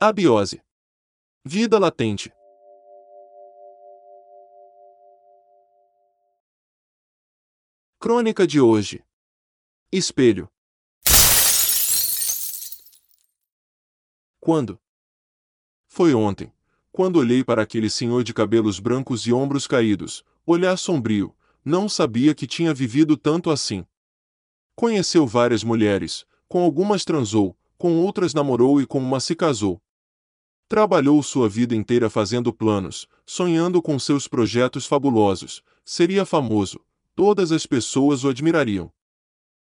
Abiose. Vida latente. Crônica de hoje. Espelho. Quando? Foi ontem, quando olhei para aquele senhor de cabelos brancos e ombros caídos, olhar sombrio, não sabia que tinha vivido tanto assim. Conheceu várias mulheres, com algumas transou, com outras namorou e com uma se casou. Trabalhou sua vida inteira fazendo planos, sonhando com seus projetos fabulosos, seria famoso, todas as pessoas o admirariam.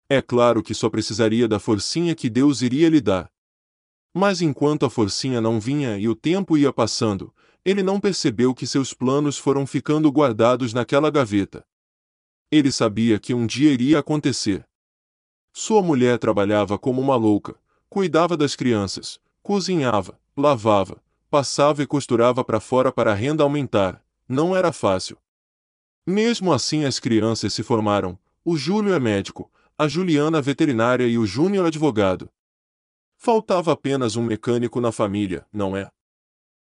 É claro que só precisaria da forcinha que Deus iria lhe dar. Mas enquanto a forcinha não vinha e o tempo ia passando, ele não percebeu que seus planos foram ficando guardados naquela gaveta. Ele sabia que um dia iria acontecer. Sua mulher trabalhava como uma louca, cuidava das crianças, cozinhava, lavava, passava e costurava para fora para a renda aumentar. Não era fácil. Mesmo assim, as crianças se formaram. O Júlio é médico, a Juliana veterinária e o Júnior advogado. Faltava apenas um mecânico na família, não é?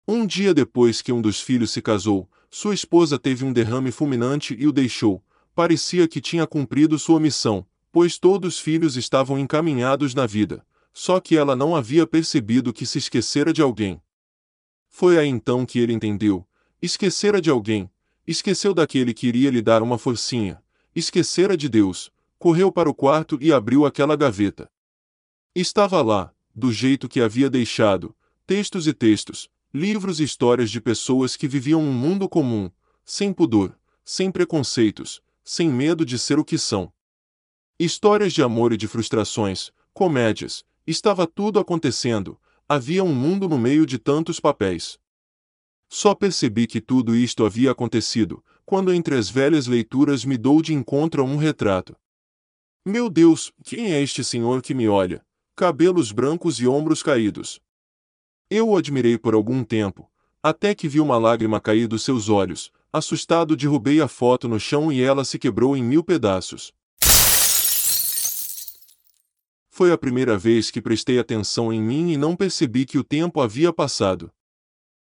Um dia depois que um dos filhos se casou, sua esposa teve um derrame fulminante e o deixou. Parecia que tinha cumprido sua missão, pois todos os filhos estavam encaminhados na vida, só que ela não havia percebido que se esquecera de alguém. Foi aí então que ele entendeu: esquecera de alguém, Esqueceu daquele que iria lhe dar uma forcinha. Esquecera de Deus. Correu para o quarto e abriu aquela gaveta. Estava lá, do jeito que havia deixado, textos e textos, livros e histórias de pessoas que viviam um mundo comum, sem pudor, sem preconceitos, sem medo de ser o que são. Histórias de amor e de frustrações, comédias, estava tudo acontecendo, havia um mundo no meio de tantos papéis. Só percebi que tudo isto havia acontecido, quando entre as velhas leituras me dou de encontro a um retrato. Meu Deus, quem é este senhor que me olha? Cabelos brancos e ombros caídos. Eu o admirei por algum tempo, até que vi uma lágrima cair dos seus olhos. Assustado, derrubei a foto no chão e ela se quebrou em mil pedaços. Foi a primeira vez que prestei atenção em mim e não percebi que o tempo havia passado.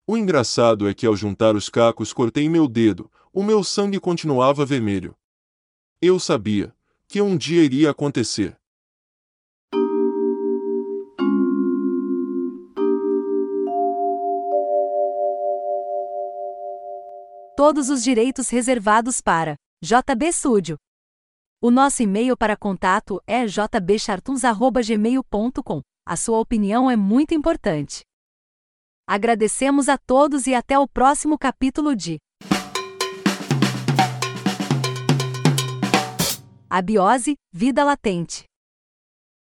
O engraçado é que ao juntar os cacos cortei meu dedo, o meu sangue continuava vermelho. Eu sabia que um dia iria acontecer. Todos os direitos reservados para JB Studio. O nosso e-mail para contato é jbchartuns@gmail.com. A sua opinião é muito importante. Agradecemos a todos e até o próximo capítulo de Abiose, Vida Latente.